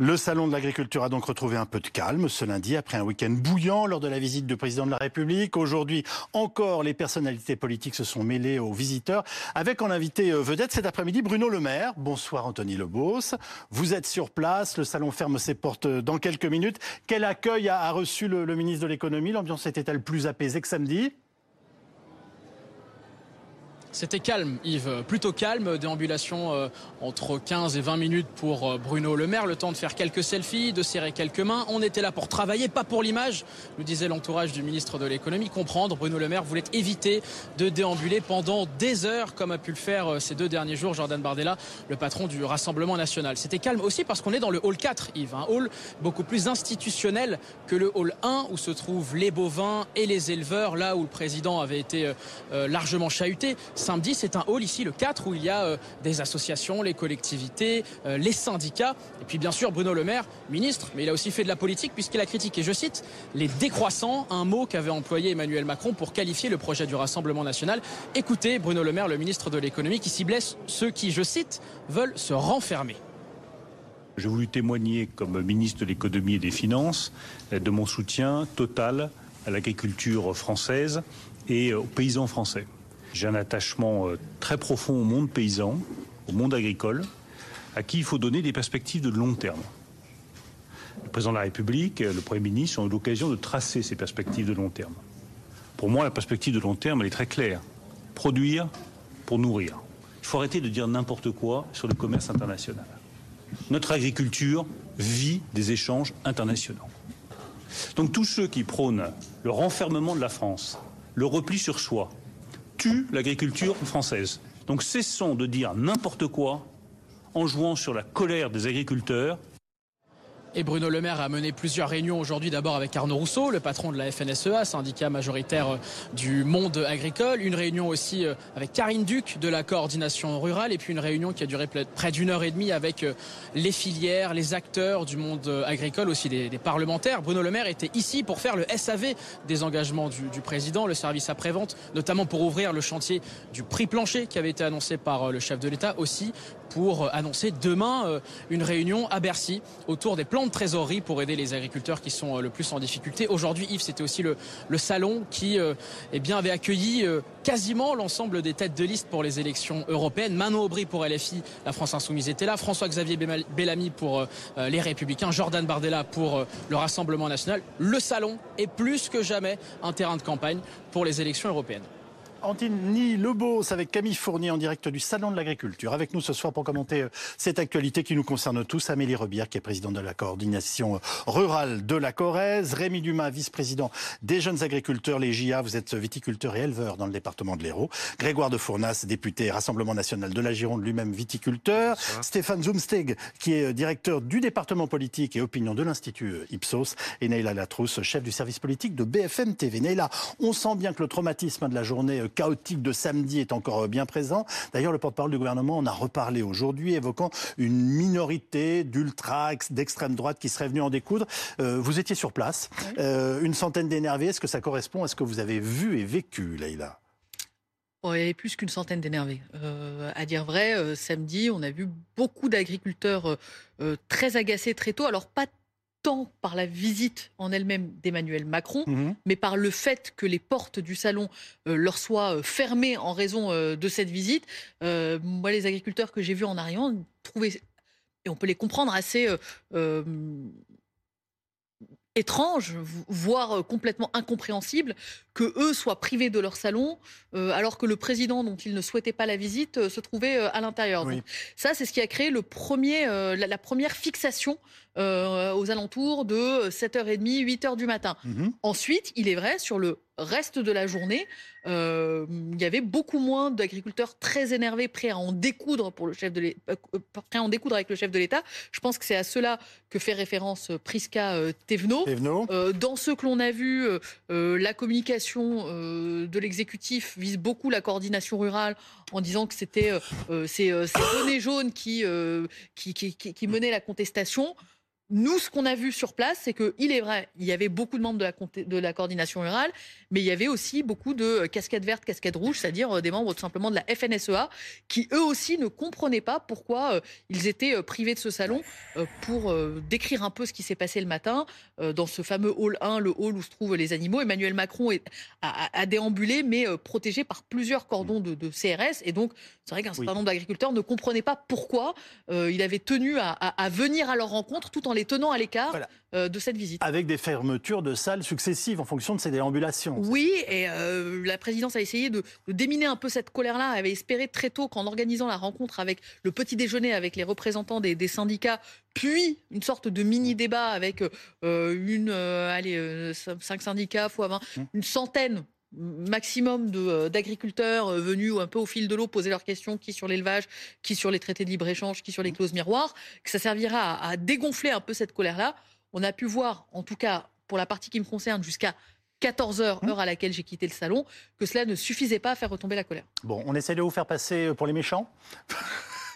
Le salon de l'agriculture a donc retrouvé un peu de calme ce lundi après un week-end bouillant lors de la visite du président de la République. Aujourd'hui encore, les personnalités politiques se sont mêlées aux visiteurs avec en invité euh, vedette cet après-midi Bruno Le Maire. Bonsoir Anthony Lebos. Vous êtes sur place, le salon ferme ses portes euh, dans quelques minutes. Quel accueil a reçu le, ministre de l'économie? L'ambiance était-elle plus apaisée que samedi? C'était calme, Yves, plutôt calme. Déambulation euh, entre 15 et 20 minutes pour euh, Bruno Le Maire. Le temps de faire quelques selfies, de serrer quelques mains. On était là pour travailler, pas pour l'image, nous disait l'entourage du ministre de l'économie. Comprendre, Bruno Le Maire voulait éviter de déambuler pendant des heures, comme a pu le faire euh, ces deux derniers jours Jordan Bardella, le patron du Rassemblement national. C'était calme aussi parce qu'on est dans le hall 4, Yves, un hall beaucoup plus institutionnel que le hall 1 où se trouvent les bovins et les éleveurs, là où le président avait été largement chahuté samedi, c'est un hall ici, le 4, où il y a euh, des associations, les collectivités, euh, les syndicats, et puis bien sûr Bruno Le Maire, ministre, mais il a aussi fait de la politique puisqu'il a critiqué, je cite, les décroissants, un mot qu'avait employé Emmanuel Macron pour qualifier le projet du Rassemblement national. Écoutez Bruno Le Maire, le ministre de l'économie, qui ciblait ceux qui, je cite, veulent se renfermer. J'ai voulu témoigner comme ministre de l'économie et des finances de mon soutien total à l'agriculture française et aux paysans français. J'ai un attachement euh, très profond au monde paysan, au monde agricole, à qui il faut donner des perspectives de long terme. Le président de la République, le Premier ministre ont eu l'occasion de tracer ces perspectives de long terme. Pour moi, la perspective de long terme, elle est très claire. Produire pour nourrir. Il faut arrêter de dire n'importe quoi sur le commerce international. Notre agriculture vit des échanges internationaux. Donc tous ceux qui prônent le renfermement de la France, le repli sur soi, tue l'agriculture française. Donc cessons de dire n'importe quoi en jouant sur la colère des agriculteurs et Bruno Le Maire a mené plusieurs réunions aujourd'hui, d'abord avec Arnaud Rousseau, le patron de la FNSEA, syndicat majoritaire euh, du monde agricole. Une réunion aussi euh, avec Karine Duc de la coordination rurale. Et puis une réunion qui a duré près d'une heure et demie avec euh, les filières, les acteurs du monde agricole, aussi des, parlementaires. Bruno Le Maire était ici pour faire le SAV des engagements du, du président, le service après-vente, notamment pour ouvrir le chantier du prix plancher qui avait été annoncé par le chef de l'État, aussi pour annoncer demain une réunion à Bercy autour des plans de trésorerie pour aider les agriculteurs qui sont euh, le plus en difficulté. Aujourd'hui, Yves, c'était aussi le, salon qui euh, eh bien, avait accueilli euh, quasiment l'ensemble des têtes de liste pour les élections européennes. Manon Aubry pour LFI, la France Insoumise était là. François-Xavier Bellamy pour les Républicains. Jordan Bardella pour le Rassemblement National. Le salon est plus que jamais un terrain de campagne pour les élections européennes. Antini Lebos avec Camille Fournier en direct du Salon de l'Agriculture. Avec nous ce soir pour commenter euh, cette actualité qui nous concerne tous. Amélie Rebière, qui est présidente de la coordination euh, rurale de la Corrèze. Rémi Dumas, vice-président des jeunes agriculteurs, les JA. Vous êtes viticulteur et éleveur dans le département de l'Hérault. Grégoire de Fournas, député Rassemblement national de la Gironde, lui-même viticulteur. Stéphane Zumsteg, qui est euh, directeur du département politique et opinion de l'Institut Ipsos. Et Neila Latrousse, chef du service politique de BFM TV. Neila, on sent bien que le traumatisme de la journée chaotique de samedi est encore euh, bien présent. D'ailleurs, le porte-parole du gouvernement en a reparlé aujourd'hui, évoquant une minorité d'ultra, d'extrême droite qui serait venue en découdre. Euh, vous étiez sur place, euh, une centaine d'énervés. Est-ce que ça correspond à ce que vous avez vu et vécu, Leïla? Il y avait plus qu'une centaine d'énervés. à dire vrai, samedi, on a vu beaucoup d'agriculteurs très agacés très tôt. Alors pas tant par la visite en elle-même d'Emmanuel Macron, mhm. mais par le fait que les portes du salon euh, leur soient euh, fermées en raison euh, de cette visite. moi, les agriculteurs que j'ai vus en arrivant trouvaient, et on peut les comprendre, assez étrange, voire complètement incompréhensible, que eux soient privés de leur salon, alors que le président, dont ils ne souhaitaient pas la visite, se trouvait à l'intérieur. Ça, c'est ce qui a créé le premier, la, première fixation euh, aux alentours de 7h30, 8h du matin. Mhm. Ensuite, il est vrai, sur le reste de la journée, euh, il y avait beaucoup moins d'agriculteurs très énervés, prêts à en découdre pour le chef de euh, prêts à en découdre avec le chef de l'État. Je pense que c'est à cela que fait référence Prisca Thévenot. dans ce que l'on a vu, la communication de l'exécutif vise beaucoup la coordination rurale en disant que c'était ces, données jaunes qui, qui menaient la contestation. Nous, ce qu'on a vu sur place, c'est qu'il est vrai, il y avait beaucoup de membres de la, de la, coordination rurale, mais il y avait aussi beaucoup de casquettes vertes, casquettes rouges, c'est-à-dire euh, des membres tout simplement de la FNSEA, qui eux aussi ne comprenaient pas pourquoi euh, ils étaient euh, privés de ce salon pour décrire un peu ce qui s'est passé le matin dans ce fameux hall 1, le hall où se trouvent les animaux. Emmanuel Macron est, a, déambulé, mais protégé par plusieurs cordons de, CRS. Et donc, c'est vrai qu'un certain nombre d'agriculteurs ne comprenaient pas pourquoi il avait tenu à, à venir à leur rencontre tout en les tenant à l'écart euh, de cette visite. Avec des fermetures de salles successives en fonction de ces déambulations. Oui, et euh, la présidence a essayé de, déminer un peu cette colère-là. Elle avait espéré très tôt qu'en organisant la rencontre avec le petit déjeuner avec les représentants des, syndicats, puis une sorte de mini-débat avec euh, une, allez, cinq syndicats fois 20, hum. une centaine maximum euh, d'agriculteurs euh, venus un peu au fil de l'eau poser leurs questions, qui sur l'élevage, qui sur les traités de libre-échange, qui sur les clauses miroirs, que ça servira à, dégonfler un peu cette colère-là. On a pu voir, en tout cas pour la partie qui me concerne, jusqu'à 14 heures, heure à laquelle j'ai quitté le salon, que cela ne suffisait pas à faire retomber la colère. Bon, on essaie de vous faire passer pour les méchants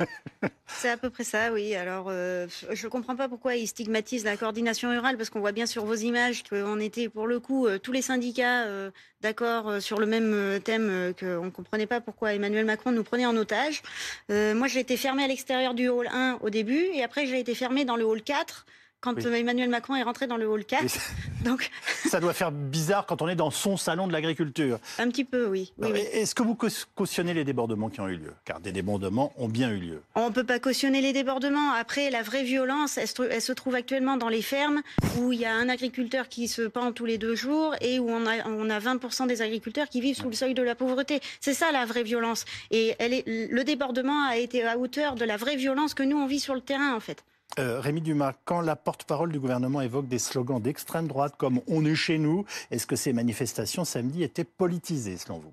C'est à peu près ça, oui. Alors, euh, je ne comprends pas pourquoi ils stigmatisent la coordination rurale, parce qu'on voit bien sur vos images qu'on était, pour le coup, euh, tous les syndicats euh, d'accord sur le même thème, qu'on ne comprenait pas pourquoi Emmanuel Macron nous prenait en otage. moi, j'ai été fermée à l'extérieur du hall 1 au début, et après, j'ai été fermée dans le hall 4 quand Emmanuel Macron est rentré dans le hall 4. Donc... Ça doit faire bizarre quand on est dans son salon de l'agriculture. Un petit peu, oui. Est-ce que vous cautionnez les débordements qui ont eu lieu? Car des débordements ont bien eu lieu. On ne peut pas cautionner les débordements. Après, la vraie violence, elle se, trouve actuellement dans les fermes où il y a un agriculteur qui se pend tous les deux jours et où on a, on a 20% des agriculteurs qui vivent sous le seuil de la pauvreté. C'est ça la vraie violence. Et elle est, le débordement a été à hauteur de la vraie violence que nous, on vit sur le terrain, en fait. Euh, Rémi Dumas, quand la porte-parole du gouvernement évoque des slogans d'extrême droite comme On est chez nous, est-ce que ces manifestations samedi étaient politisées selon vous?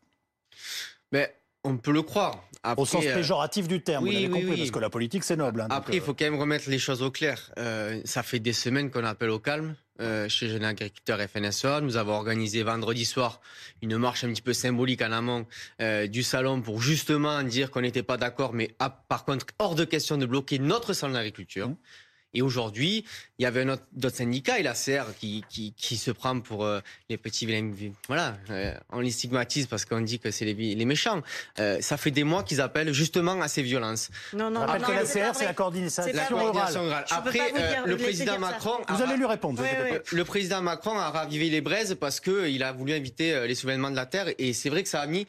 On peut le croire. au sens euh, péjoratif du terme, vous l'avez compris, parce que la politique c'est noble. Hein, Après, il faut quand même remettre les choses au clair. Euh, ça fait des semaines qu'on appelle au calme. Euh, chez Jeunes Agriculteurs FNSEA. Nous avons organisé vendredi soir une marche un petit peu symbolique en amont euh, du salon pour justement dire qu'on n'était pas d'accord, mais par contre, hors de question de bloquer notre salon d'agriculture. Mmh. Et aujourd'hui, il y avait un autre, d'autres syndicats et la CR qui, qui, qui se prend pour euh, les petits vilains. Voilà, euh, on les stigmatise parce qu'on dit que c'est les, les méchants. Euh, ça fait des mois qu'ils appellent justement à ces violences. Non, non, non. que la CR, c'est la coordination, rurale. Après, le président Macron. Vous allez lui répondre. Le président Macron a ravivé les braises parce qu'il a voulu inviter les soulèvements de la terre et c'est vrai que ça a mis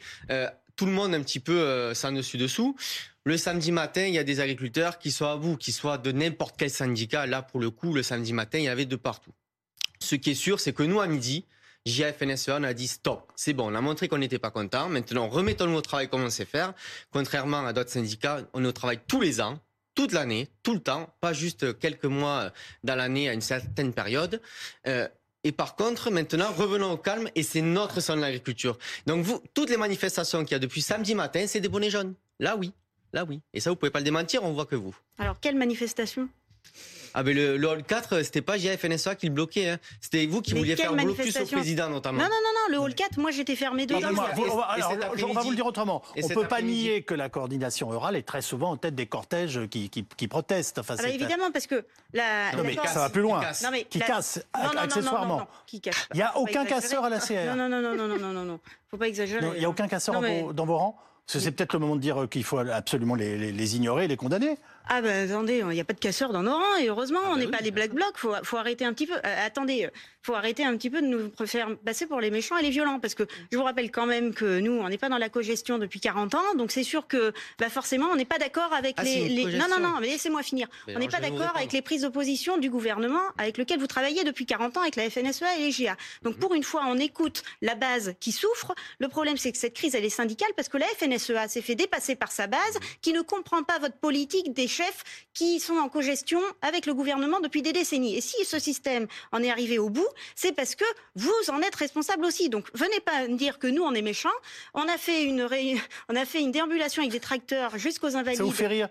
tout le monde un petit peu sans dessus dessous. Le samedi matin, il y a des agriculteurs qui soient à bout, qui soient de n'importe quel syndicat. Là, pour le coup, le samedi matin, il y avait de partout. Ce qui est sûr, c'est que nous, à midi, JFNSEA, on a dit stop. C'est bon, on a montré qu'on n'était pas content. Maintenant, remettons-nous au travail comme on sait faire. Contrairement à d'autres syndicats, on au travail tous les ans, toute l'année, tout le temps, pas juste quelques mois dans l'année à une certaine période. Euh, et par contre, maintenant, revenons au calme et c'est notre son de l'agriculture. Donc, vous, toutes les manifestations qu'il y a depuis samedi matin, c'est des bonnets jaunes. Là, oui. Là, oui. Et ça, vous pouvez pas le démentir, on voit que vous. Alors, quelle manifestation? Ah mais le, hall 4, c'était pas JFNSA qui le bloquait. Hein. C'était vous qui vouliez faire blocus au président notamment. Non, non, non, non. Le hall 4, moi j'étais fermé dedans. on, va, vous le dire autrement. on ne peut pas nier que la coordination rurale est très souvent en tête des cortèges qui, qui, qui protestent. Enfin, ah bah évidemment, parce que la, non, mais ça va plus loin. Qui casse, accessoirement. Qui casse. Il n'y a aucun casseur à la CR. Non, non, non, non, non, non, non, non. Faut pas exagérer. Il n'y a aucun casseur dans vos rangs c'est peut-être le moment de dire qu'il faut absolument les, les, les ignorer, les condamner. Ah ben attendez, il n'y a pas de casseurs dans nos rangs et heureusement, ah on n'est bah pas des black blocs. Faut, faut arrêter un petit peu. Euh, attendez, faut arrêter un petit peu de nous faire passer pour les méchants et les violents parce que je vous rappelle quand même que nous, on n'est pas dans la cogestion depuis 40 ans, donc c'est sûr que bah forcément, on n'est pas d'accord avec ah, les, les... Non non non, mais laissez-moi finir. on n'est pas d'accord avec les prises d'opposition du gouvernement avec lequel vous travaillez depuis 40 ans avec la FNSEA et les GA. Donc pour une fois, on écoute la base qui souffre. Le problème, c'est que cette crise, elle est syndicale parce que la FNSEA s'est fait dépasser par sa base, qui ne comprend pas votre politique des chefs qui sont en cogestion avec le gouvernement depuis des décennies. Et si ce système en est arrivé au bout, c'est parce que vous en êtes responsable aussi. Donc venez pas me dire que nous on est méchants. On a fait une on a fait une déambulation avec des tracteurs jusqu'aux invalides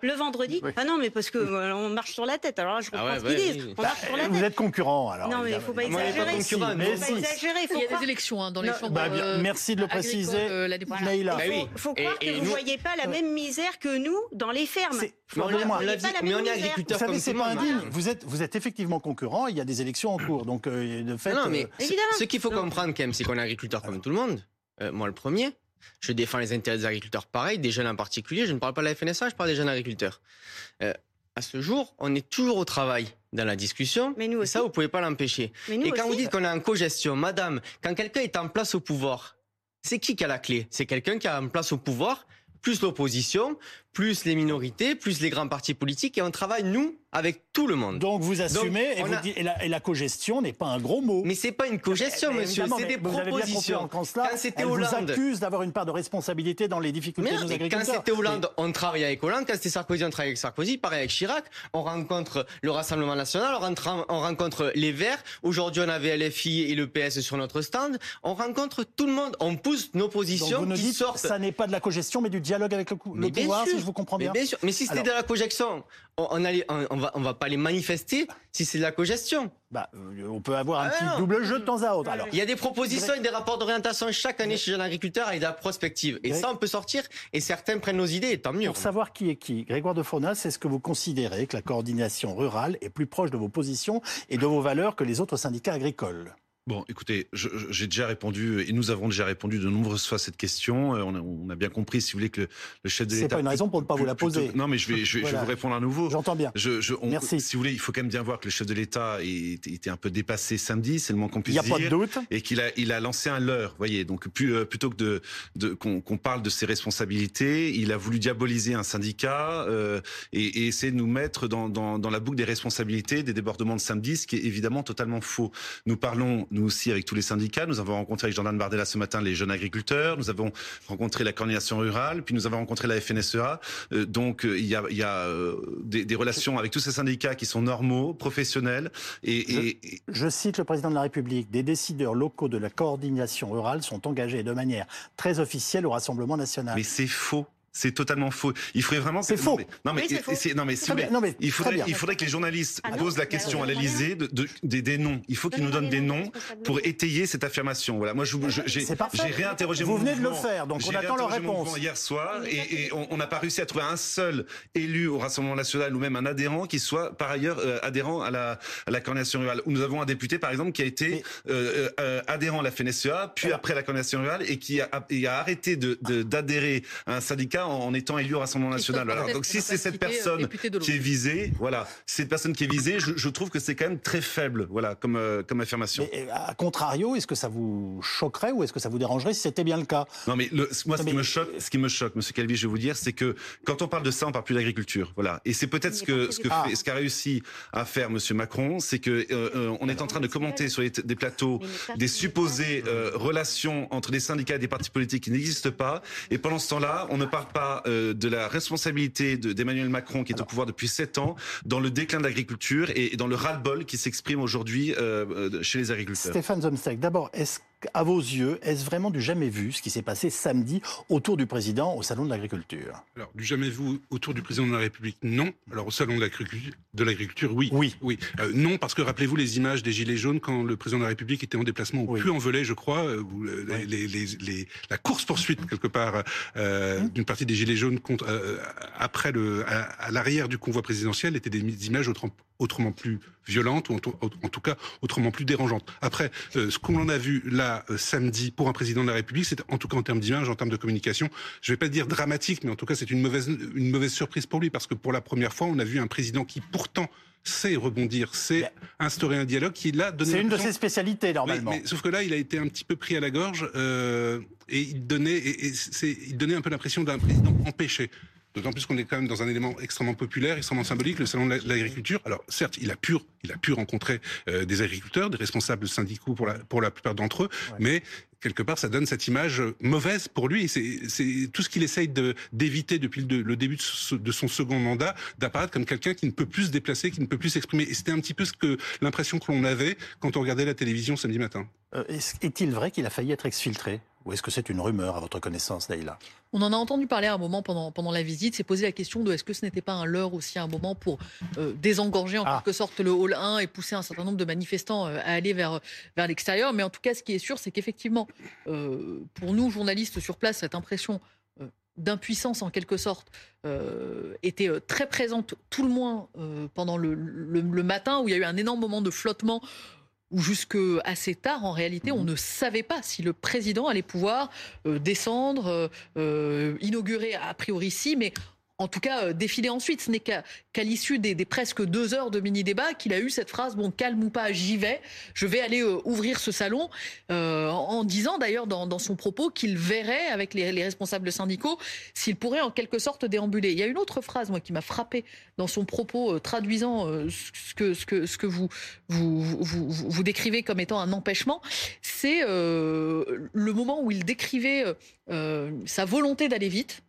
le vendredi. Ah non mais parce que euh, on marche sur la tête. Alors là, je comprends ah ce qu'ils disent. On marche sur la tête. Vous êtes concurrent alors. Non mais il faut pas exagérer. Il faut pas exagérer. Il y a des élections hein, dans les chambres. Bah, euh, merci de le préciser. Il faut croire que vous voyez pas la même misère que nous dans les fermes. Mais on, est agriculteur Vous savez, c'est pas un Vous êtes, vous êtes effectivement concurrent. Il y a des élections en cours, donc de fait. Non, mais ce qu'il faut comprendre quand même, c'est qu'on est agriculteur comme tout le monde. moi, le premier. Je défends les intérêts des agriculteurs pareil, des jeunes en particulier. Je ne parle pas de la FNSA, je parle des jeunes agriculteurs. Euh, à ce jour, on est toujours au travail dans la discussion. Mais nous aussi. Et ça, vous pouvez pas l'empêcher. Et quand vous dites qu'on est en co-gestion, madame, quand quelqu'un est en place au pouvoir, c'est qui qui a la clé? C'est quelqu'un qui est en place au pouvoir, plus l'opposition, plus les minorités, plus les grands partis politiques, et on travaille, nous, avec tout le monde. Donc vous assumez et, vous dites, et, la, cogestion n'est pas un gros mot. Mais c'est pas une cogestion, monsieur, c'est des propositions. Quand c'était Hollande, vous accuse d'avoir une part de responsabilité dans les difficultés de nos agriculteurs. Quand c'était Hollande, on travaillait avec Hollande. Quand c'était Sarkozy, on travaillait avec Sarkozy. Pareil avec Chirac. On rencontre le Rassemblement National, on, rencontre les Verts. Aujourd'hui, on avait LFI et le PS sur notre stand. On rencontre tout le monde. On pousse nos positions Donc vous qui sortent. Ça n'est pas de la cogestion, mais du dialogue avec le, pouvoir, si je vous comprends bien. Mais, bien sûr. mais si c'était de la cogestion, on, on, va, on va pas les manifester si c'est de la cogestion. Bah, euh, on peut avoir un ah petit double jeu de temps à autre. Alors, il y a des propositions et des rapports d'orientation chaque année chez Jeunes Agriculteurs avec de la prospective. Et ça, on peut sortir et certains prennent nos idées, et tant mieux. Pour savoir qui est qui, Grégoire de Faunas, est-ce que vous considérez que la coordination rurale est plus proche de vos positions et de vos valeurs que les autres syndicats agricoles? Bon, écoutez, j'ai déjà répondu et nous avons déjà répondu de nombreuses fois à cette question. Euh, on a, on a bien compris, si vous voulez, que le, chef de l'État. C'est pas une raison pour ne pas vous la poser. non, mais je vais, je vais, vous répondre à nouveau. J'entends bien. Je, Merci. Si vous voulez, il faut quand même bien voir que le chef de l'État était un peu dépassé samedi, c'est le moins qu'on puisse dire. Il n'y a pas de doute. Et qu'il a, il a lancé un leurre, voyez. Donc, plus, euh, plutôt que de, de qu'on parle de ses responsabilités, il a voulu diaboliser un syndicat euh, et, et, essayer de nous mettre dans, dans, dans la boucle des responsabilités des débordements de samedi, ce qui est évidemment totalement faux. Nous parlons, nous aussi, avec tous les syndicats. Nous avons rencontré avec Jordan Bardella ce matin les jeunes agriculteurs. Nous avons rencontré la coordination rurale, puis nous avons rencontré la FNSEA. Euh, donc euh, il y a, il y a euh, des, des, relations avec tous ces syndicats qui sont normaux, professionnels. Et, et, je, cite le président de la République. Des décideurs locaux de la coordination rurale sont engagés de manière très officielle au Rassemblement national. Mais c'est faux. C'est totalement faux. Il faudrait vraiment. C'est faux. Non mais, non mais, non mais, il faudrait, il faudrait que les journalistes ah posent la question à l'Élysée de, de, des, noms. Il faut qu'ils nous donnent des noms pour étayer cette affirmation. Voilà. Moi, j'ai réinterrogé. Vous venez de le faire, donc on attend leur réponse. hier soir et, et on n'a pas réussi à trouver un seul élu au Rassemblement national ou même un adhérent qui soit par ailleurs euh, adhérent à la, à la coordination rurale. Où nous avons un député, par exemple, qui a été euh, euh, adhérent à la FNSEA, puis après la coordination rurale et qui a, et a arrêté d'adhérer à un syndicat en étant élu au Rassemblement national. donc si c'est cette personne qui est visée, voilà, cette personne qui est visée, je, trouve que c'est quand même très faible, voilà, comme euh, comme affirmation. Mais à contrario, est-ce que ça vous choquerait ou est-ce que ça vous dérangerait si c'était bien le cas? Non, mais moi, ce qui me choque, ce qui me choque, Monsieur Calvi, je vais vous dire, c'est que quand on parle de ça, on parle plus d'agriculture, voilà. Et c'est peut-être ce que ce que fait, ce qu'a réussi à faire Monsieur Macron, c'est que euh, euh, on est en train de commenter sur des plateaux des supposées relations entre des syndicats et des partis politiques qui n'existent pas, et pendant ce temps-là, on ne parle pas euh, de la responsabilité d'Emmanuel Macron, qui est au pouvoir depuis sept ans, dans le déclin de l'agriculture et, dans le ras-le-bol qui s'exprime aujourd'hui euh, euh, chez les agriculteurs. Stéphane Zomstek, d'abord, est-ce à vos yeux, est-ce vraiment du jamais vu ce qui s'est passé samedi autour du président au Salon de l'Agriculture? Alors, du jamais vu autour du président de la République, non. Alors, au Salon de l'Agriculture, oui. Oui. oui. Euh, non, parce que rappelez-vous les images des Gilets jaunes quand le président de la République était en déplacement au Puy-en-Velay, je crois, euh, où les, les, la course-poursuite, quelque part, euh, mmh. d'une partie des Gilets jaunes contre, après le, à, l'arrière du convoi présidentiel étaient des images autrement, autrement plus violentes, ou en, tout cas autrement plus dérangeantes. Après, ce qu'on a vu là, euh, samedi pour un président de la République, c'est en tout cas en termes d'image, en termes de communication, je ne vais pas dire dramatique, mais en tout cas c'est une mauvaise, une mauvaise surprise pour lui, parce que pour la première fois, on a vu un président qui pourtant sait rebondir, sait instaurer un dialogue qui là donné. C'est une de ses spécialités normalement. Mais, sauf que là, il a été un petit peu pris à la gorge euh, et il donnait, et, il donnait un peu l'impression d'un président empêché. D'autant plus qu'on est quand même dans un élément extrêmement populaire, extrêmement symbolique, le salon de l'agriculture. Alors certes, il a pu, il a pu rencontrer euh, des agriculteurs, des responsables syndicaux pour la, pour la plupart d'entre eux, mais quelque part, ça donne cette image mauvaise pour lui. C'est tout ce qu'il essaye d'éviter depuis le, début de, son second mandat, d'apparaître comme quelqu'un qui ne peut plus se déplacer, qui ne peut plus s'exprimer. Et c'était un petit peu ce que l'impression que l'on avait quand on regardait la télévision samedi matin. Euh, est-il vrai qu'il a failli être exfiltré? Ou est-ce que c'est une rumeur à votre connaissance, Leïla? On en a entendu parler à un moment pendant, pendant la visite. C'est posé la question de est-ce que ce n'était pas un leurre aussi à un moment pour euh, désengorger en ah. quelque sorte le hall 1 et pousser un certain nombre de manifestants euh, à aller vers, vers l'extérieur. Mais en tout cas, ce qui est sûr, c'est qu'effectivement, euh, pour nous, journalistes sur place, cette impression d'impuissance en quelque sorte euh, était très présente tout le moins euh, pendant le, matin où il y a eu un énorme moment de flottement où jusque assez tard, en réalité, on mhm. ne savait pas si le président allait pouvoir descendre, inaugurer a priori si, mais en tout cas euh, défiler ensuite. Ce n'est qu'à l'issue des, presque deux heures de mini-débat qu'il a eu cette phrase, bon, calme ou pas, j'y vais, je vais aller euh, ouvrir ce salon, euh, en disant d'ailleurs dans, son propos qu'il verrait avec les, responsables syndicaux s'il pourrait en quelque sorte déambuler. Il y a une autre phrase, moi, qui m'a frappé dans son propos, traduisant ce que, vous décrivez comme étant un empêchement, c'est le moment où il décrivait sa volonté d'aller vite,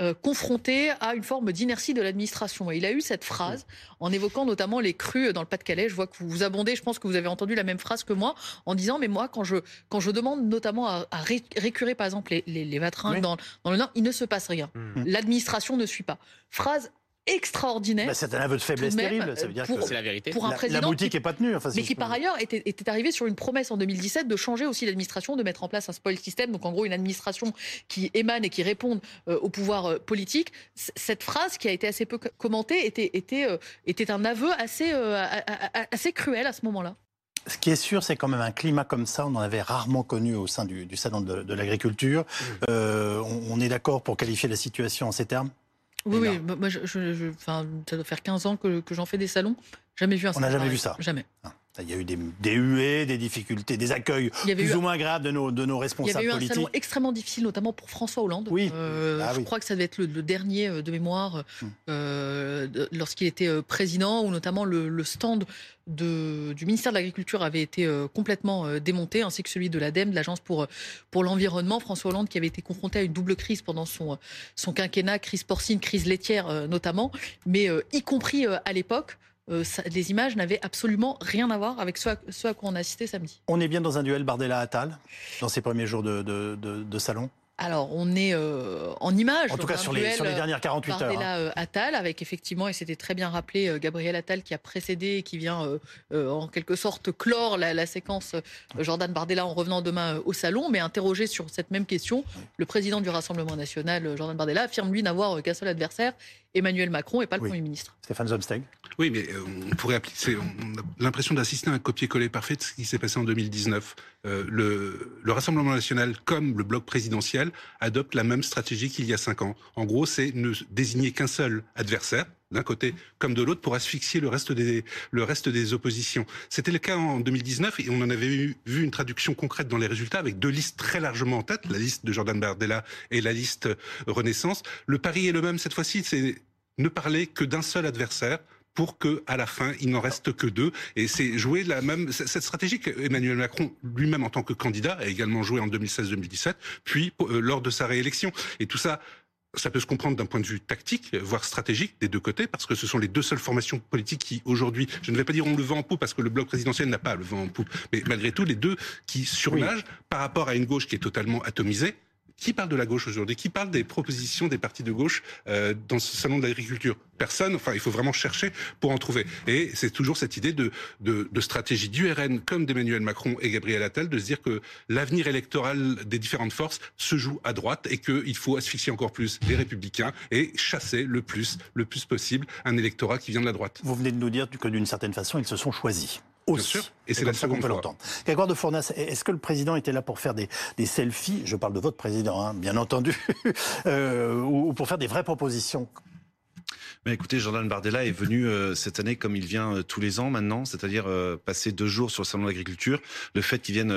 euh, confronté à une forme d'inertie de l'administration. Et il a eu cette phrase en évoquant notamment les crues dans le Pas-de-Calais. Je vois que vous vous abondez, je pense que vous avez entendu la même phrase que moi, en disant, mais moi, quand je, quand je demande notamment à, récurer, par exemple, les, les, les vatrins dans, dans, le Nord, il ne se passe rien. Mmh. L'administration ne suit pas. Phrase extraordinaire. Bah, c'est un aveu de faiblesse terrible. Ça veut dire que c'est la vérité. Pour un président la boutique n'est pas tenue. mais qui par ailleurs était, était, arrivé sur une promesse en 2017 de changer aussi l'administration, de mettre en place un spoil system. Donc en gros une administration qui émane et qui répond euh, au pouvoir euh, politique. cette phrase qui a été assez peu commentée était, était, euh, était un aveu assez, assez cruel à ce moment-là. Ce qui est sûr, c'est quand même un climat comme ça, on en avait rarement connu au sein du, salon de, l'agriculture. Mmh. on, on est d'accord pour qualifier la situation en ces termes? Oui, oui, moi, je, je, ça doit faire 15 ans que, que j'en fais des salons. Jamais vu un On n'a jamais vu ça. Jamais. Ah. Il y a eu des, des, huées, des difficultés, des accueils plus ou moins agréables de nos, de nos responsables politiques. Il y avait eu un salon extrêmement difficile, notamment pour François Hollande. Oui. Euh, ah je crois que ça devait être le, dernier euh, de mémoire hum. euh, lorsqu'il était président, où notamment le, stand de, du ministère de l'Agriculture avait été complètement démonté, ainsi que celui de l'ADEME, de l'Agence pour, pour l'environnement. François Hollande qui avait été confronté à une double crise pendant son, son quinquennat, crise porcine, crise laitière notamment, mais y compris à l'époque. Euh, les images n'avaient absolument rien à voir avec ce à, quoi on a assisté samedi. On est bien dans un duel Bardella-Attal dans ces premiers jours de salon alors, on est euh, en image. En tout cas, sur les, sur les, dernières 48 heures. Bardella hein. euh, Attal, avec effectivement, et c'était très bien rappelé, Gabriel Attal qui a précédé et qui vient en quelque sorte clore la, séquence Jordan Bardella en revenant demain au salon, mais interrogé sur cette même question, le président du Rassemblement national, Jordan Bardella, affirme lui n'avoir qu'un seul adversaire, Emmanuel Macron, et pas le Premier ministre. Stéphane Zomsteg. Oui, mais on pourrait appliquer. On a l'impression d'assister à un copier-coller parfait de ce qui s'est passé en 2019. le, le Rassemblement national, comme le bloc présidentiel, adopte la même stratégie qu'il y a cinq ans. En gros, c'est ne désigner qu'un seul adversaire, d'un côté comme de l'autre, pour asphyxier le reste des, oppositions. C'était le cas en 2019 et on en avait vu, une traduction concrète dans les résultats avec deux listes très largement en tête, la liste de Jordan Bardella et la liste Renaissance. Le pari est le même cette fois-ci, c'est ne parler que d'un seul adversaire pour que à la fin il n'en reste que deux. Et c'est jouer la même cette stratégie qu'Emmanuel Macron lui-même en tant que candidat a également joué en 2016-2017, puis euh, lors de sa réélection. Et tout ça ça peut se comprendre d'un point de vue tactique, voire stratégique, des deux côtés, parce que ce sont les deux seules formations politiques qui, aujourd'hui, je ne vais pas dire ont le vent en poupe, parce que le bloc présidentiel n'a pas le vent en poupe, mais malgré tout, les deux qui surnagent par rapport à une gauche qui est totalement atomisée, qui parle de la gauche aujourd'hui? Qui parle des propositions des partis de gauche euh, dans ce salon de l'agriculture? Personne. Enfin, il faut vraiment chercher pour en trouver. Et c'est toujours cette idée de, de, de stratégie du RN comme d'Emmanuel Macron et Gabriel Attal de se dire que l'avenir électoral des différentes forces se joue à droite et qu'il faut asphyxier encore plus les républicains et chasser le plus, le plus possible un électorat qui vient de la droite. Vous venez de nous dire que d'une certaine façon, ils se sont choisis Et c'est la seconde fois. Grégoire de Fournas, est-ce que le président était là pour faire des, selfies? Je parle de votre président, hein, bien entendu, euh, ou pour faire des vraies propositions mais écoutez, Jordan Bardella est venu euh, cette année comme il vient euh, tous les ans maintenant, c'est-à-dire euh, passer deux jours sur le salon de l'agriculture. Le fait qu'il vienne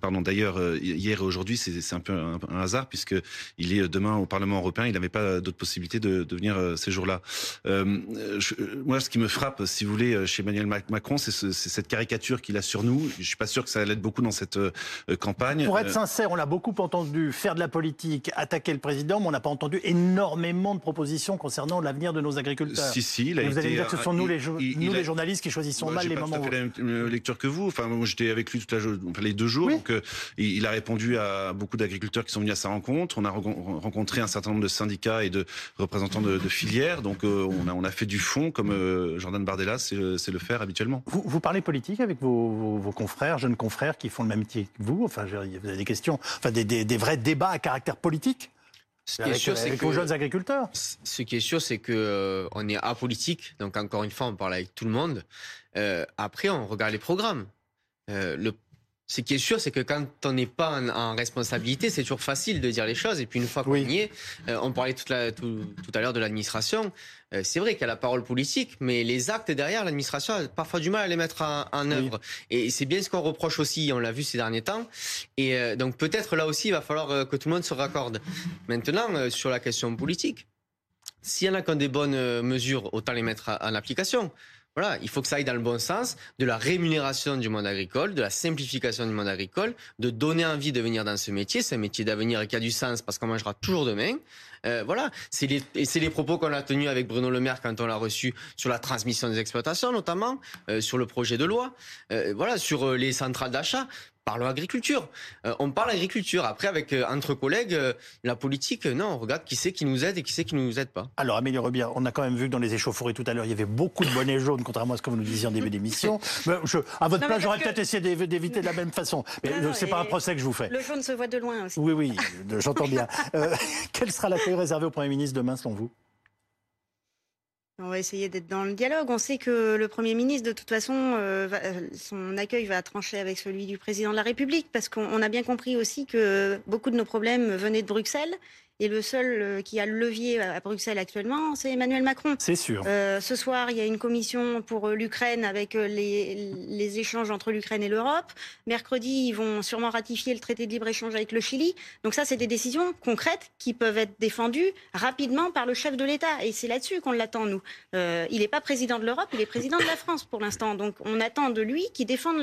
pardon, d'ailleurs hier et aujourd'hui, c'est un peu un, hasard puisque il est demain au Parlement européen. Il n'avait pas d'autre possibilité de, de, venir ces jours-là. moi, ce qui me frappe, si vous voulez, chez Emmanuel Macron, c'est ce, cette caricature qu'il a sur nous. Je suis pas sûr que ça l'aide beaucoup dans cette campagne. Pour être sincère, on l'a beaucoup entendu faire de la politique, attaquer le président, mais on n'a pas entendu énormément de propositions propositions concernant l'avenir de nos agriculteurs. Si, si, il a Vous allez me dire que ce sont nous, les, nous, les journalistes, qui choisissons bah, mal les moments. J'ai pas fait la même lecture que vous. Enfin, j'étais avec lui enfin, les deux jours. Donc, il a répondu à beaucoup d'agriculteurs qui sont venus à sa rencontre. On a rencontré un certain nombre de syndicats et de représentants de, de filières. Donc, on, a, on a fait du fond, comme Jordan Bardella c'est le faire habituellement. Vous, vous parlez politique avec vos, vos, confrères, jeunes confrères qui font le même métier que vous? Enfin, vous avez des questions, enfin, des, des, des vrais débats à caractère politique? Ce qui est sûr, c'est que, jeunes agriculteurs. Ce qui est sûr, c'est que euh, on est apolitique. Donc encore une fois, on parle avec tout le monde. Euh, après, on regarde les programmes. Euh, le ce qui est sûr, c'est que quand on n'est pas en, responsabilité, c'est toujours facile de dire les choses. Et puis une fois qu'on y est, euh, on parlait tout, à l'heure de l'administration. Euh, c'est vrai qu'il y a la parole politique, mais les actes derrière, l'administration a parfois du mal à les mettre en, œuvre. Et c'est bien ce qu'on reproche aussi, on l'a vu ces derniers temps. Et euh, donc peut-être là aussi, il va falloir que tout le monde se raccorde. Maintenant, sur la question politique, s'il y en a qui ont des bonnes mesures, autant les mettre en application. Voilà, il faut que ça aille dans le bon sens de la rémunération du monde agricole, de la simplification du monde agricole, de donner envie de venir dans ce métier. C'est un métier d'avenir qui a du sens parce qu'on mangera toujours demain. Euh, voilà, c'est les, c'est les propos qu'on a tenus avec Bruno Le Maire quand on l'a reçu sur la transmission des exploitations, notamment euh, sur le projet de loi, euh, voilà, sur les centrales d'achat parlons agriculture. Euh, on parle agriculture. Après, avec euh, entre collègues, euh, la politique, non, on regarde qui c'est qui nous aide et qui c'est qui ne nous aide pas. Alors, Amélie Rebien, on a quand même vu que dans les échauffourées tout à l'heure, il y avait beaucoup de bonnets jaunes, contrairement à ce que vous nous disiez en début d'émission. à votre place, j'aurais peut-être essayé d'éviter de la même façon. Mais c'est pas un procès que je vous fais. Le jaune se voit de loin aussi. Oui, oui, j'entends bien. quel sera l'accueil réservé au Premier ministre demain, selon vous on va essayer d'être dans le dialogue. On sait que le Premier ministre, de toute façon, euh, euh, son accueil va trancher avec celui du Président de la République, parce qu'on a bien compris aussi que beaucoup de nos problèmes venaient de Bruxelles et le seul euh, qui a le levier à Bruxelles actuellement, c'est Emmanuel Macron. C'est sûr. Euh, ce soir, il y a une commission pour euh, l'Ukraine avec les, les, échanges entre l'Ukraine et l'Europe. Mercredi, ils vont sûrement ratifier le traité de libre-échange avec le Chili. Donc ça, c'est des décisions concrètes qui peuvent être défendues rapidement par le chef de l'État. Et c'est là-dessus qu'on l'attend, nous. Euh, il n'est pas président de l'Europe, il est président de la France pour l'instant. Donc on attend de lui qu'il défende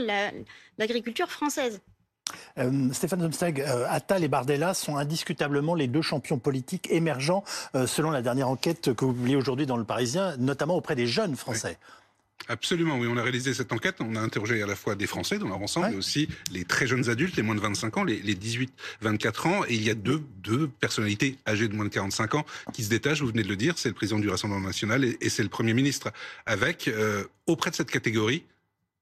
l'agriculture française. Euh, Stéphane Zumsteg, euh, Attal et Bardella sont indiscutablement les deux champions politiques émergents, euh, selon la dernière enquête que vous publiez aujourd'hui dans Le Parisien, notamment auprès des jeunes Français. Absolument, oui. On a réalisé cette enquête. On a interrogé à la fois des Français dans leur ensemble, mais aussi les très jeunes adultes, les moins de 25 ans, les, 18-24 ans. Et il y a deux, deux personnalités âgées de moins de 45 ans qui se détachent. Vous venez de le dire, c'est le président du Rassemblement national et, c'est le Premier ministre. Avec, auprès de cette catégorie,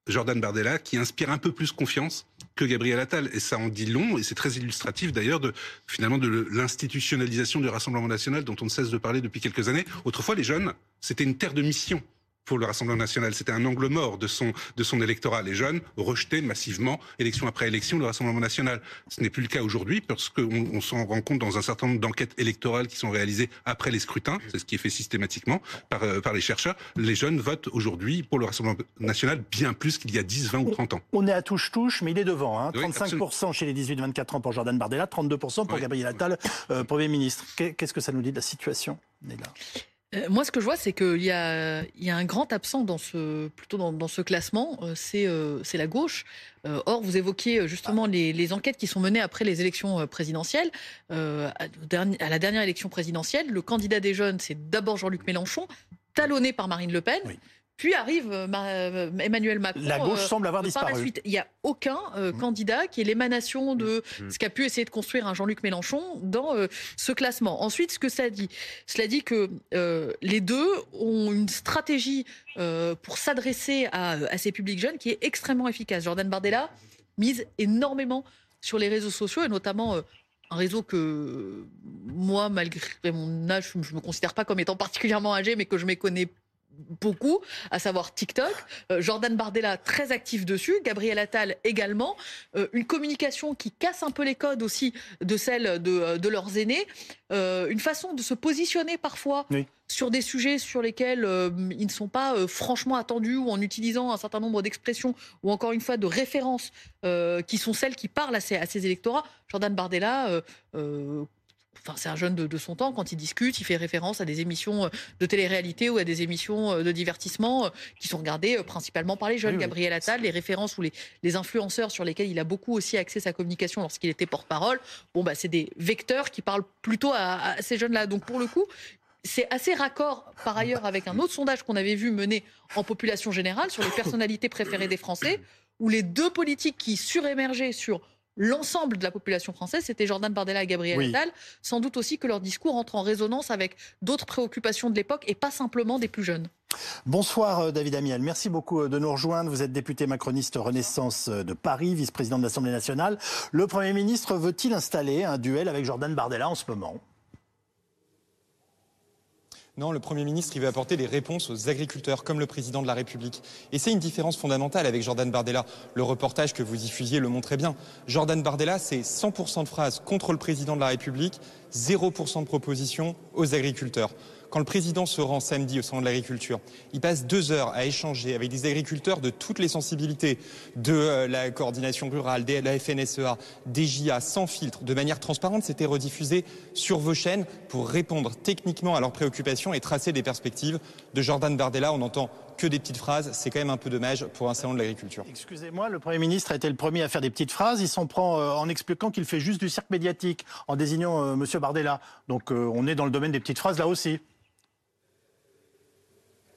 Jordan Bardella qui inspire un peu plus confiance que Gabriel Attal. Et ça en dit long, et c'est très illustratif d'ailleurs de finalement de l'institutionnalisation du Rassemblement national dont on ne cesse de parler depuis quelques années. Autrefois, les jeunes, c'était une terre de mission pour le Rassemblement national. C'était un angle mort de son, de son électorat. Les jeunes rejetaient massivement, élection après élection, le Rassemblement national. Ce n'est plus le cas aujourd'hui, parce qu'on on, s'en rend compte dans un certain nombre d'enquêtes électorales qui sont réalisées après les scrutins. C'est ce qui est fait systématiquement par, euh, par les chercheurs. Les jeunes votent aujourd'hui pour le Rassemblement national bien plus qu'il y a 10, 20 ou 30 ans. On est à touche-touche, mais il est devant. Hein. 35% chez les 18-24 ans pour Jordan Bardella, 32% pour Gabriel Attal, euh, Premier ministre. Qu'est-ce que ça nous dit de la situation là euh, moi, ce que je vois, c'est qu'il y a, il y a un grand absent dans ce, plutôt dans, ce classement, euh, c'est euh, c'est la gauche. or, vous évoquiez justement les, les, enquêtes qui sont menées après les élections présidentielles. À, à, la dernière élection présidentielle, le candidat des jeunes, c'est d'abord Jean-Luc Mélenchon, talonné par Marine Le Pen. Puis arrive euh, euh, Emmanuel Macron. La gauche euh, semble avoir disparu. Par la suite, il n'y a aucun mmh. candidat qui est l'émanation de mmh. ce qu'a pu essayer de construire un Jean-Luc Mélenchon dans ce classement. Ensuite, ce que ça dit, cela dit que les deux ont une stratégie pour s'adresser à, à, ces publics jeunes qui est extrêmement efficace. Jordan Bardella mise énormément sur les réseaux sociaux et notamment un réseau que moi, malgré mon âge, je ne me considère pas comme étant particulièrement âgé, mais que je méconnais beaucoup, à savoir TikTok. Euh, Jordan Bardella très actif dessus, Gabriel Attal également. Euh, une communication qui casse un peu les codes aussi de celle de, euh, de leurs aînés. une façon de se positionner parfois sur des sujets sur lesquels ils ne sont pas franchement attendus ou en utilisant un certain nombre d'expressions ou encore une fois de références qui sont celles qui parlent à ces, à ces électorats. Jordan Bardella Enfin, c'est un jeune de, son temps. Quand il discute, il fait référence à des émissions euh, de télé-réalité ou à des émissions euh, de divertissement euh, qui sont regardées principalement par les jeunes. Gabriel Attal, les références ou les, influenceurs sur lesquels il a beaucoup aussi axé sa communication lorsqu'il était porte-parole. Bon, bah, c'est des vecteurs qui parlent plutôt à, ces jeunes-là. Donc, pour le coup, c'est assez raccord par ailleurs avec un autre sondage qu'on avait vu mener en population générale sur les personnalités préférées des Français, où les deux politiques qui surémergeaient sur l'ensemble de la population française, c'était Jordan Bardella et Gabriel Attal. Sans doute aussi que leur discours entre en résonance avec d'autres préoccupations de l'époque et pas simplement des plus jeunes. Bonsoir euh, David Amiel, merci beaucoup euh, de nous rejoindre. Vous êtes député macroniste Renaissance euh, de Paris, vice-président de l'Assemblée nationale. Le Premier ministre veut-il installer un duel avec Jordan Bardella en ce moment? Non, le Premier ministre, veut apporter des réponses aux agriculteurs, comme le président de la République. Et c'est une différence fondamentale avec Jordan Bardella. Le reportage que vous diffusiez le montrait bien. Jordan Bardella, c'est 100% de phrases contre le président de la République, 0% de propositions aux agriculteurs. Quand le président se rend samedi au Salon de l'Agriculture, il passe deux heures à échanger avec des agriculteurs de toutes les sensibilités, de euh, la coordination rurale, de la FNSEA, des JA, sans filtre, de manière transparente. C'était rediffusé sur vos chaînes pour répondre techniquement à leurs préoccupations et tracer des perspectives. De Jordan Bardella, on entend que des petites phrases. C'est quand même un peu dommage pour un salon de l'agriculture. Excusez-moi, le Premier ministre a été le premier à faire des petites phrases? Il s'en prend euh, en expliquant qu'il fait juste du cirque médiatique, en désignant euh, M. Bardella. Donc on est dans le domaine des petites phrases là aussi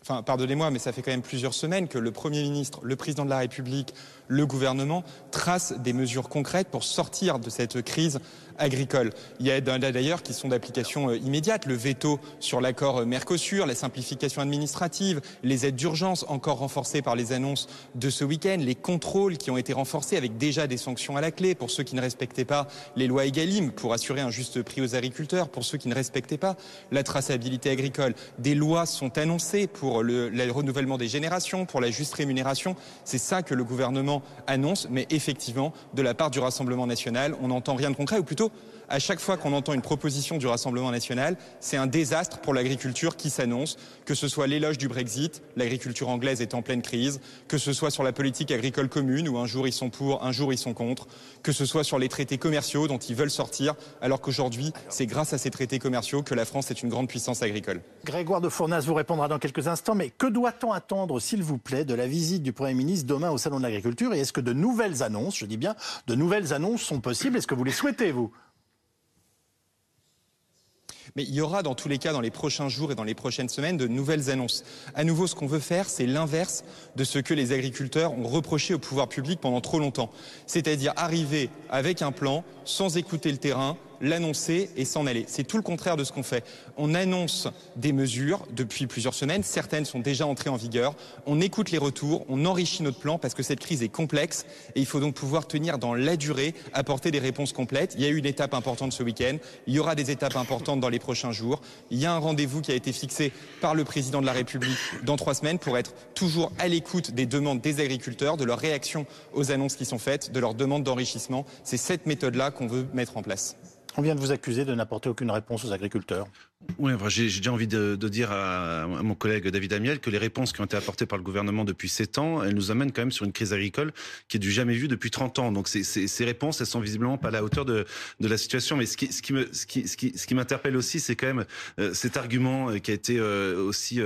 pardonnez-moi, mais ça fait quand même plusieurs semaines que le Premier ministre, le Président de la République, le gouvernement tracent des mesures concrètes pour sortir de cette crise agricole. Il y a d'ailleurs qui sont d'application euh, immédiate, le veto sur l'accord euh, Mercosur, la simplification administrative, les aides d'urgence encore renforcées par les annonces de ce week-end, les contrôles qui ont été renforcés avec déjà des sanctions à la clé pour ceux qui ne respectaient pas les lois EGalim pour assurer un juste prix aux agriculteurs, pour ceux qui ne respectaient pas la traçabilité agricole. Des lois sont annoncées pour le, le renouvellement des générations, pour la juste rémunération. C'est ça que le gouvernement annonce, mais effectivement, de la part du Rassemblement national, on n'entend rien de concret, ou plutôt à chaque fois qu'on entend une proposition du Rassemblement national, c'est un désastre pour l'agriculture qui s'annonce, que ce soit l'éloge du Brexit, l'agriculture anglaise est en pleine crise, que ce soit sur la politique agricole commune, où un jour ils sont pour, un jour ils sont contre, que ce soit sur les traités commerciaux dont ils veulent sortir, alors qu'aujourd'hui, c'est grâce à ces traités commerciaux que la France est une grande puissance agricole. Grégoire de Fournas vous répondra dans quelques instants, mais que doit-on attendre, s'il vous plaît, de la visite du Premier ministre demain au Salon de l'Agriculture? Et est-ce que de nouvelles annonces, je dis bien, de nouvelles annonces sont possibles? Est-ce que vous les souhaitez, vous? Mais il y aura dans tous les cas, dans les prochains jours et dans les prochaines semaines, de nouvelles annonces. À nouveau, ce qu'on veut faire, c'est l'inverse de ce que les agriculteurs ont reproché au pouvoir public pendant trop longtemps. C'est-à-dire arriver avec un plan, sans écouter le terrain, l'annoncer et s'en aller. C'est tout le contraire de ce qu'on fait. On annonce des mesures depuis plusieurs semaines, certaines sont déjà entrées en vigueur, on écoute les retours, on enrichit notre plan parce que cette crise est complexe et il faut donc pouvoir tenir dans la durée, apporter des réponses complètes. Il y a eu une étape importante ce week-end, il y aura des étapes importantes dans les prochains jours. Il y a un rendez-vous qui a été fixé par le président de la République dans trois semaines pour être toujours à l'écoute des demandes des agriculteurs, de leurs réactions aux annonces qui sont faites, de leurs demandes d'enrichissement. C'est cette méthode-là qu'on veut mettre en place. On vient de vous accuser de n'apporter aucune réponse aux agriculteurs. Oui, j'ai déjà envie de, dire à, mon collègue David Amiel que les réponses qui ont été apportées par le gouvernement depuis 7 ans, elles nous amènent quand même sur une crise agricole qui est du jamais vu depuis 30 ans. Donc ces, réponses, elles sont visiblement pas à la hauteur de, la situation. Mais ce qui, m'interpelle aussi, c'est quand même euh, cet argument euh, qui a été euh, aussi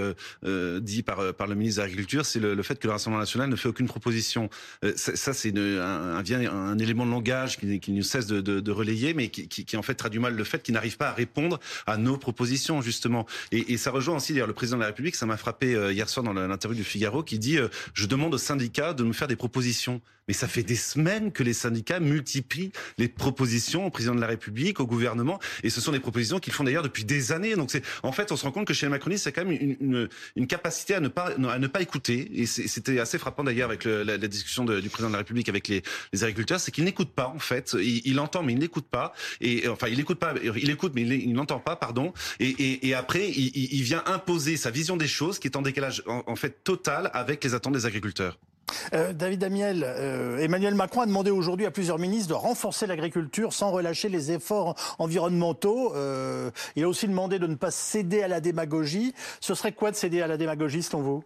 dit par, le ministre de l'Agriculture, c'est le, fait que le Rassemblement national ne fait aucune proposition. ça, c'est un, élément de langage qui, qui nous cesse de, relayer, mais qui, qui, en fait traduit mal le fait qu'il n'arrive pas à répondre à nos propositions justement. Et, ça rejoint aussi d'ailleurs le président de la République. Ça m'a frappé hier soir dans l'interview du Figaro qui dit je demande aux syndicats de nous faire des propositions. Mais ça fait des semaines que les syndicats multiplient les propositions au président de la République, au gouvernement, et ce sont des propositions qu'ils font d'ailleurs depuis des années. Donc c'est, en fait, on se rend compte que chez les macronistes, c'est quand même une, une, une, capacité à ne pas à ne pas écouter. Et c'était assez frappant d'ailleurs avec le, la, discussion du président de la République avec les, agriculteurs, c'est qu'il n'écoute pas en fait. Il, il, entend mais il n'écoute pas. Et enfin, il n'écoute pas. Il écoute mais il n'entend pas, pardon. Et, et, et après, il, il, vient imposer sa vision des choses qui est en décalage en fait total avec les attentes des agriculteurs. Euh, David Amiel, euh, Emmanuel Macron a demandé aujourd'hui à plusieurs ministres de renforcer l'agriculture sans relâcher les efforts environnementaux. Euh, il a aussi demandé de ne pas céder à la démagogie. Ce serait quoi de céder à la démagogie selon vous?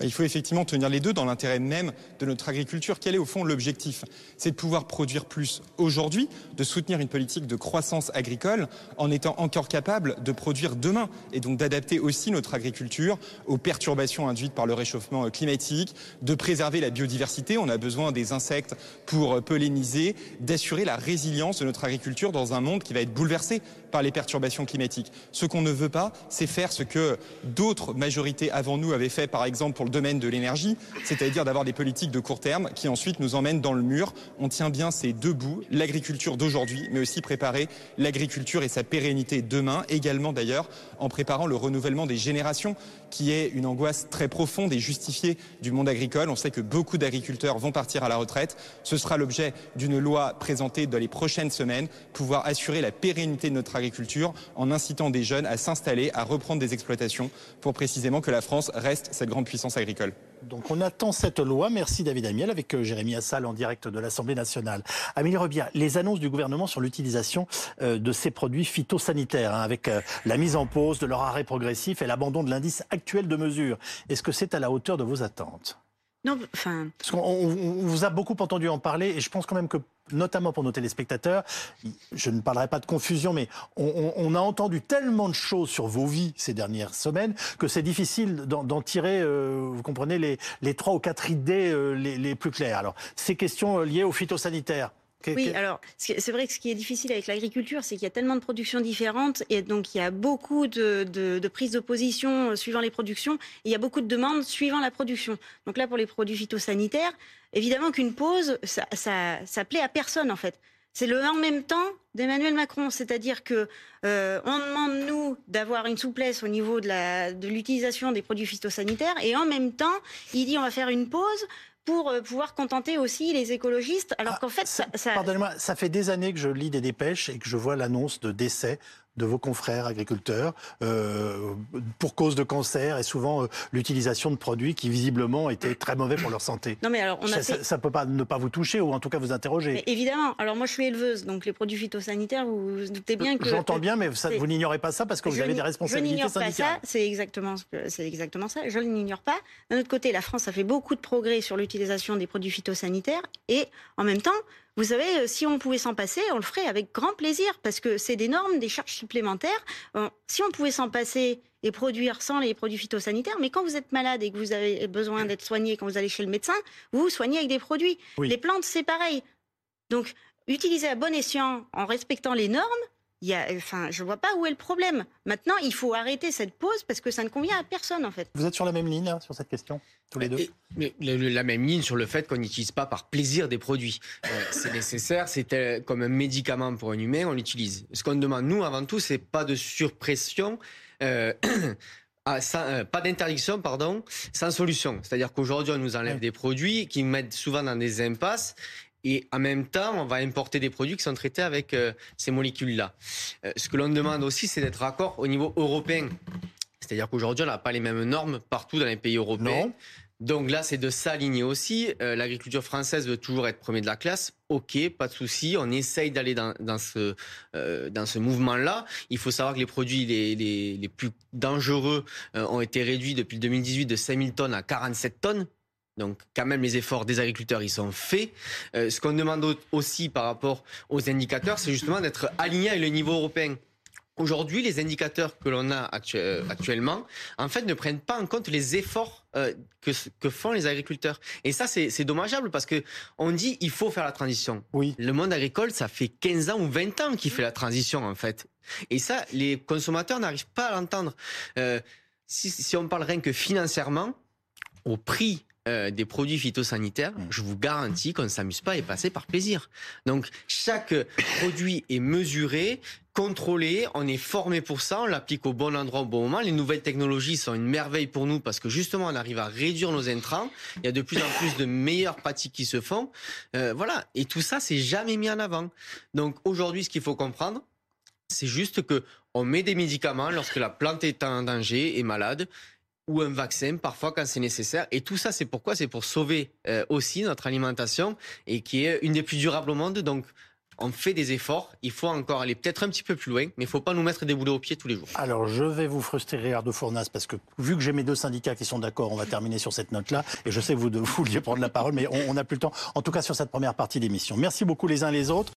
Il faut effectivement tenir les deux dans l'intérêt même de notre agriculture. Quel est au fond l'objectif? C'est de pouvoir produire plus aujourd'hui, de soutenir une politique de croissance agricole en étant encore capable de produire demain et donc d'adapter aussi notre agriculture aux perturbations induites par le réchauffement climatique, de préserver la biodiversité. On a besoin des insectes pour polliniser, d'assurer la résilience de notre agriculture dans un monde qui va être bouleversé par les perturbations climatiques. Ce qu'on ne veut pas, c'est faire ce que d'autres majorités avant nous avaient fait, par exemple pour le domaine de l'énergie, c'est-à-dire d'avoir des politiques de court terme qui ensuite nous emmènent dans le mur. On tient bien ces deux bouts, l'agriculture d'aujourd'hui, mais aussi préparer l'agriculture et sa pérennité demain, également d'ailleurs en préparant le renouvellement des générations, qui est une angoisse très profonde et justifiée du monde agricole. On sait que beaucoup d'agriculteurs vont partir à la retraite. Ce sera l'objet d'une loi présentée dans les prochaines semaines, pouvoir assurer la pérennité de notre agriculture en incitant des jeunes à s'installer, à reprendre des exploitations pour précisément que la France reste cette grande puissance agricole. Donc on attend cette loi. Merci David Amiel avec euh, Jérémy Assal en direct de l'Assemblée nationale. Amélie Rebière, les annonces du gouvernement sur l'utilisation euh, de ces produits phytosanitaires, hein, avec euh, la mise en pause de leur arrêt progressif et l'abandon de l'indice actuel de mesure, est-ce que c'est à la hauteur de vos attentes? Non, enfin. Parce qu'on vous a beaucoup entendu en parler et je pense quand même que notamment pour nos téléspectateurs, je ne parlerai pas de confusion, mais on, a entendu tellement de choses sur vos vies ces dernières semaines que c'est difficile d'en tirer, euh, vous comprenez, les, trois ou quatre idées euh, les, plus claires. Alors, ces questions euh, liées aux phytosanitaires, oui, alors c'est vrai que ce qui est difficile avec l'agriculture, c'est qu'il y a tellement de productions différentes et donc il y a beaucoup de, de, prises d'opposition suivant les productions et il y a beaucoup de demandes suivant la production. Donc là, pour les produits phytosanitaires, évidemment qu'une pause, ça, ça, plaît à personne en fait. C'est le en même temps d'Emmanuel Macron, c'est-à-dire que euh, on demande nous d'avoir une souplesse au niveau de l'utilisation de des produits phytosanitaires et en même temps, il dit on va faire une pause pour euh, pouvoir contenter aussi les écologistes, alors ah, qu'en fait, ça, ça... Pardonnez-moi, ça fait des années que je lis des dépêches et que je vois l'annonce de décès de vos confrères agriculteurs euh, pour cause de cancer et souvent euh, l'utilisation de produits qui visiblement étaient très mauvais pour leur santé. Non mais alors ça, ne peut pas ne pas vous toucher ou en tout cas vous interroger. évidemment. Alors moi je suis éleveuse donc les produits phytosanitaires vous, vous doutez bien que j'entends bien mais vous n'ignorez pas ça parce que vous avez des responsabilités. Je n'ignore pas ça. C'est exactement c'est exactement ça. Je ne l'ignore pas. D'un autre côté la France a fait beaucoup de progrès sur l'utilisation des produits phytosanitaires et en même temps vous savez, euh, si on pouvait s'en passer, on le ferait avec grand plaisir parce que c'est des normes, des charges supplémentaires. Euh, si on pouvait s'en passer et produire sans les produits phytosanitaires, mais quand vous êtes malade et que vous avez besoin d'être soigné, quand vous allez chez le médecin, vous vous soignez avec des produits. Les plantes, c'est pareil. Donc, utilisez à bon escient en respectant les normes, il y a, enfin, je vois pas où est le problème. Maintenant, il faut arrêter cette pause parce que ça ne convient à personne, en fait. Vous êtes sur la même ligne sur cette question, tous les deux? mais, La même ligne sur le fait qu'on n'utilise pas par plaisir des produits. Euh, c'est nécessaire, c'est comme un médicament pour un humain, on l'utilise. Ce qu'on demande, nous, avant tout, c'est pas de surpression. Euh, euh, pas d'interdiction, pardon, sans solution. C'est-à-dire qu'aujourd'hui, on nous enlève des produits qui mettent souvent dans des impasses et en même temps, on va importer des produits qui sont traités avec euh, ces molécules-là. Euh, ce que l'on demande aussi, c'est d'être raccord au niveau européen. C'est-à-dire qu'aujourd'hui, on n'a pas les mêmes normes partout dans les pays européens. Donc là, c'est de s'aligner aussi. Euh, l'agriculture française veut toujours être premier de la classe. Ok, pas de souci. On essaye d'aller dans, ce dans ce mouvement-là. Il faut savoir que les produits les, les, les plus dangereux ont été réduits depuis 2018 de 5000 tonnes à 47 tonnes. Donc quand même les efforts des agriculteurs ils sont faits. Euh, ce qu'on demande aussi par rapport aux indicateurs, c'est justement d'être aligné avec le niveau européen. Aujourd'hui, les indicateurs que l'on a euh, actuellement, en fait, ne prennent pas en compte les efforts euh, que, que, font les agriculteurs. Et ça, c'est dommageable parce que on dit il faut faire la transition. Oui. Le monde agricole, ça fait 15 ans ou 20 ans qu'il fait la transition, en fait. Et ça, les consommateurs n'arrivent pas à l'entendre. si, si on parle rien que financièrement, au prix euh, des produits phytosanitaires, mm. je vous garantis qu'on ne s'amuse pas et passer par plaisir. Donc chaque produit est mesuré, contrôlé, on est formé pour ça, on l'applique au bon endroit au bon moment. Les nouvelles technologies sont une merveille pour nous parce que justement on arrive à réduire nos intrants. Il y a de plus en plus de meilleures pratiques qui se font. Euh, voilà, et tout ça c'est jamais mis en avant. Donc aujourd'hui ce qu'il faut comprendre, c'est juste que on met des médicaments lorsque la plante est en danger, est malade, ou un vaccin parfois quand c'est nécessaire. Et tout ça, c'est pourquoi? C'est pour sauver euh, aussi notre alimentation et qui est une des plus durables au monde. Donc, on fait des efforts. Il faut encore aller peut-être un petit peu plus loin, mais il ne faut pas nous mettre des boulets aux pieds tous les jours. Alors, je vais vous frustrer, de Fournas, parce que vu que j'ai mes deux syndicats qui sont d'accord, on va terminer sur cette note-là. Et je sais que vous, vouliez prendre la parole, mais on n'a plus le temps. En tout cas, sur cette première partie d'émission. Merci beaucoup les uns les autres.